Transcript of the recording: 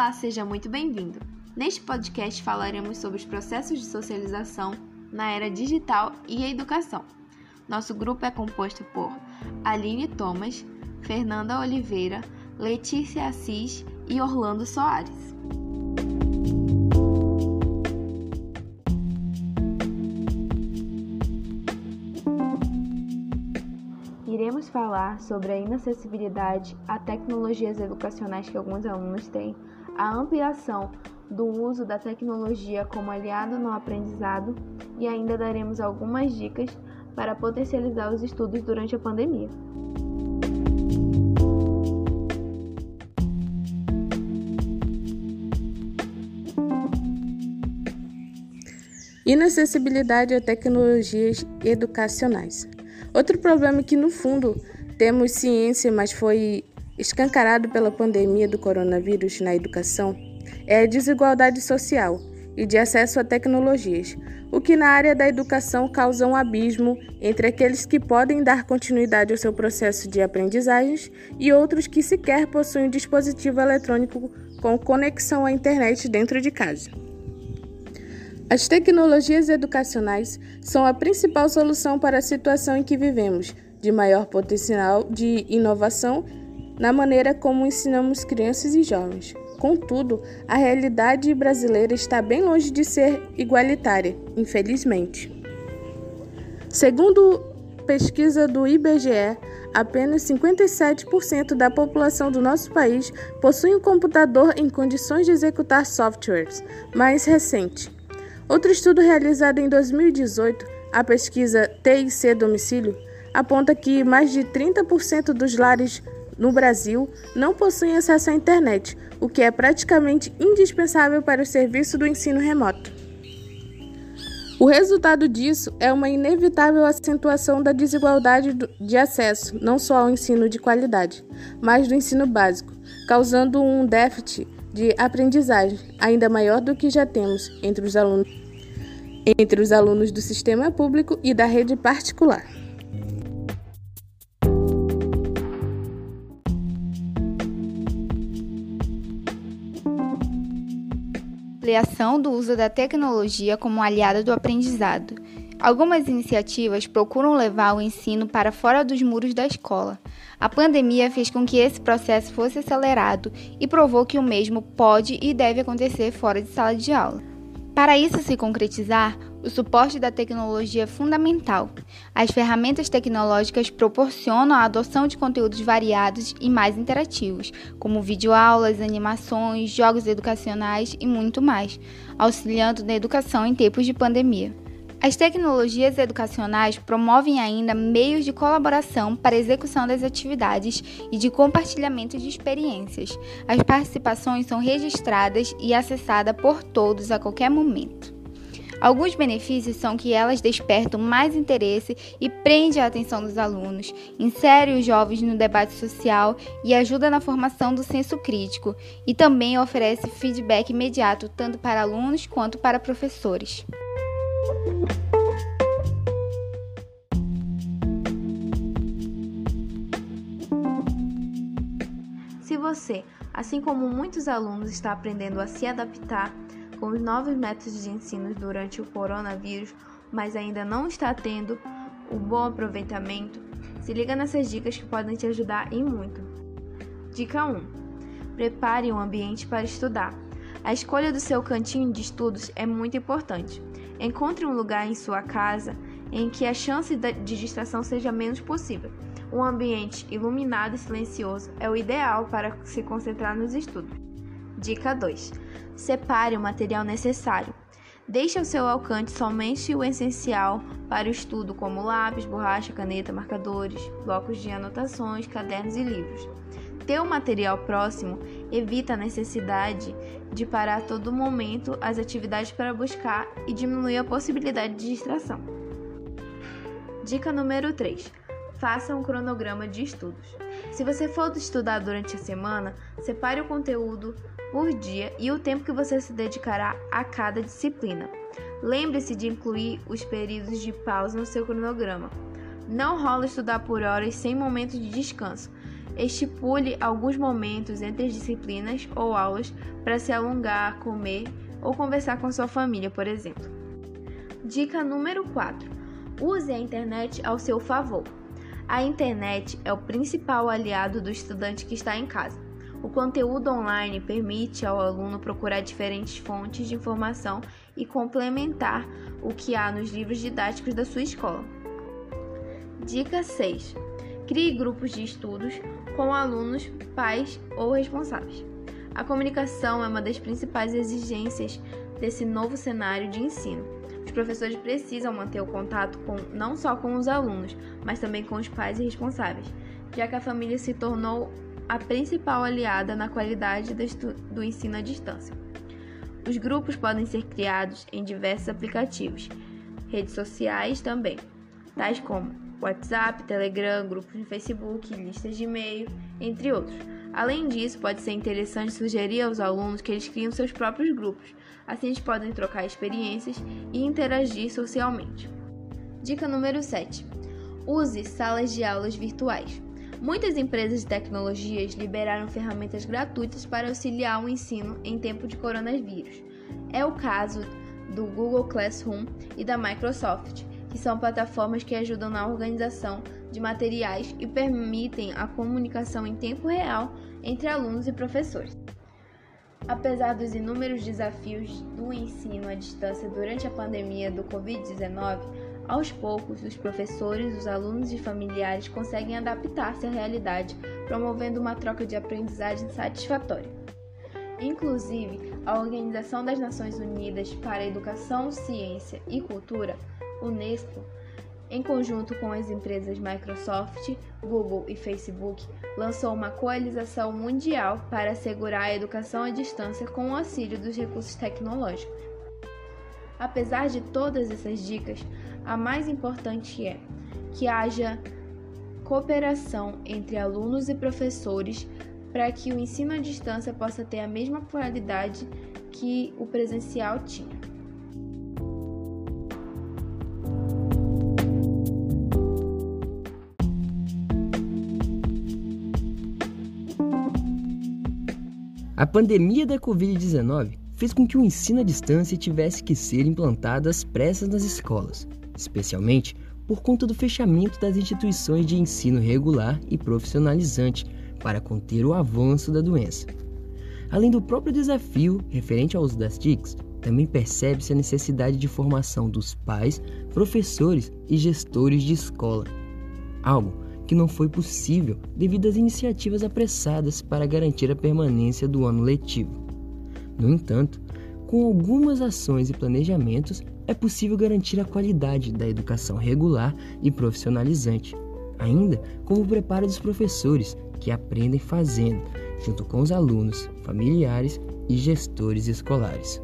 Olá, seja muito bem-vindo. Neste podcast falaremos sobre os processos de socialização na era digital e a educação. Nosso grupo é composto por Aline Thomas, Fernanda Oliveira, Letícia Assis e Orlando Soares. Iremos falar sobre a inacessibilidade a tecnologias educacionais que alguns alunos têm, a ampliação do uso da tecnologia como aliado no aprendizado e ainda daremos algumas dicas para potencializar os estudos durante a pandemia. Inacessibilidade a tecnologias educacionais. Outro problema que, no fundo, temos ciência, mas foi escancarado pela pandemia do coronavírus na educação, é a desigualdade social e de acesso a tecnologias, o que na área da educação causa um abismo entre aqueles que podem dar continuidade ao seu processo de aprendizagens e outros que sequer possuem um dispositivo eletrônico com conexão à internet dentro de casa. As tecnologias educacionais são a principal solução para a situação em que vivemos, de maior potencial de inovação na maneira como ensinamos crianças e jovens. Contudo, a realidade brasileira está bem longe de ser igualitária, infelizmente. Segundo pesquisa do IBGE, apenas 57% da população do nosso país possui um computador em condições de executar softwares. Mais recente, outro estudo realizado em 2018, a pesquisa TIC Domicílio, aponta que mais de 30% dos lares no Brasil não possuem acesso à internet, o que é praticamente indispensável para o serviço do ensino remoto. O resultado disso é uma inevitável acentuação da desigualdade de acesso, não só ao ensino de qualidade, mas do ensino básico, causando um déficit de aprendizagem ainda maior do que já temos entre os alunos, entre os alunos do sistema público e da rede particular. Ampliação do uso da tecnologia como aliada do aprendizado. Algumas iniciativas procuram levar o ensino para fora dos muros da escola. A pandemia fez com que esse processo fosse acelerado e provou que o mesmo pode e deve acontecer fora de sala de aula. Para isso se concretizar, o suporte da tecnologia é fundamental. As ferramentas tecnológicas proporcionam a adoção de conteúdos variados e mais interativos, como videoaulas, animações, jogos educacionais e muito mais, auxiliando na educação em tempos de pandemia. As tecnologias educacionais promovem ainda meios de colaboração para execução das atividades e de compartilhamento de experiências. As participações são registradas e acessadas por todos a qualquer momento. Alguns benefícios são que elas despertam mais interesse e prendem a atenção dos alunos, insere os jovens no debate social e ajuda na formação do senso crítico, e também oferece feedback imediato tanto para alunos quanto para professores. Se você, assim como muitos alunos, está aprendendo a se adaptar com os novos métodos de ensino durante o coronavírus, mas ainda não está tendo o um bom aproveitamento, se liga nessas dicas que podem te ajudar e muito. Dica 1: Prepare um ambiente para estudar. A escolha do seu cantinho de estudos é muito importante. Encontre um lugar em sua casa em que a chance de distração seja menos possível. Um ambiente iluminado e silencioso é o ideal para se concentrar nos estudos. Dica 2: Separe o material necessário. Deixe ao seu alcance somente o essencial para o estudo, como lápis, borracha, caneta, marcadores, blocos de anotações, cadernos e livros. Ter o material próximo evita a necessidade de parar a todo momento as atividades para buscar e diminui a possibilidade de distração. Dica número 3: Faça um cronograma de estudos. Se você for estudar durante a semana, separe o conteúdo por dia e o tempo que você se dedicará a cada disciplina. Lembre-se de incluir os períodos de pausa no seu cronograma. Não rola estudar por horas sem momento de descanso. Estipule alguns momentos entre as disciplinas ou aulas para se alongar, comer ou conversar com sua família, por exemplo. Dica número 4: Use a internet ao seu favor. A internet é o principal aliado do estudante que está em casa. O conteúdo online permite ao aluno procurar diferentes fontes de informação e complementar o que há nos livros didáticos da sua escola. Dica 6. Crie grupos de estudos com alunos, pais ou responsáveis. A comunicação é uma das principais exigências desse novo cenário de ensino. Os professores precisam manter o contato com, não só com os alunos, mas também com os pais e responsáveis, já que a família se tornou a principal aliada na qualidade do ensino à distância. Os grupos podem ser criados em diversos aplicativos, redes sociais também, tais como WhatsApp, Telegram, grupos no Facebook, listas de e-mail, entre outros. Além disso, pode ser interessante sugerir aos alunos que eles criem seus próprios grupos, assim eles podem trocar experiências e interagir socialmente. Dica número 7: Use salas de aulas virtuais. Muitas empresas de tecnologias liberaram ferramentas gratuitas para auxiliar o ensino em tempo de coronavírus. É o caso do Google Classroom e da Microsoft, que são plataformas que ajudam na organização de materiais e permitem a comunicação em tempo real entre alunos e professores. Apesar dos inúmeros desafios do ensino à distância durante a pandemia do Covid-19, aos poucos, os professores, os alunos e familiares conseguem adaptar-se à realidade, promovendo uma troca de aprendizagem satisfatória. Inclusive, a Organização das Nações Unidas para a Educação, Ciência e Cultura, UNESCO, em conjunto com as empresas Microsoft, Google e Facebook, lançou uma coalização mundial para assegurar a educação à distância com o auxílio dos recursos tecnológicos. Apesar de todas essas dicas, a mais importante é que haja cooperação entre alunos e professores para que o ensino à distância possa ter a mesma qualidade que o presencial tinha. A pandemia da Covid-19 fez com que o ensino à distância tivesse que ser implantado às pressas nas escolas, especialmente por conta do fechamento das instituições de ensino regular e profissionalizante para conter o avanço da doença. Além do próprio desafio referente ao uso das TICs, também percebe-se a necessidade de formação dos pais, professores e gestores de escola, algo que não foi possível devido às iniciativas apressadas para garantir a permanência do ano letivo. No entanto, com algumas ações e planejamentos, é possível garantir a qualidade da educação regular e profissionalizante, ainda com o preparo dos professores, que aprendem fazendo, junto com os alunos, familiares e gestores escolares.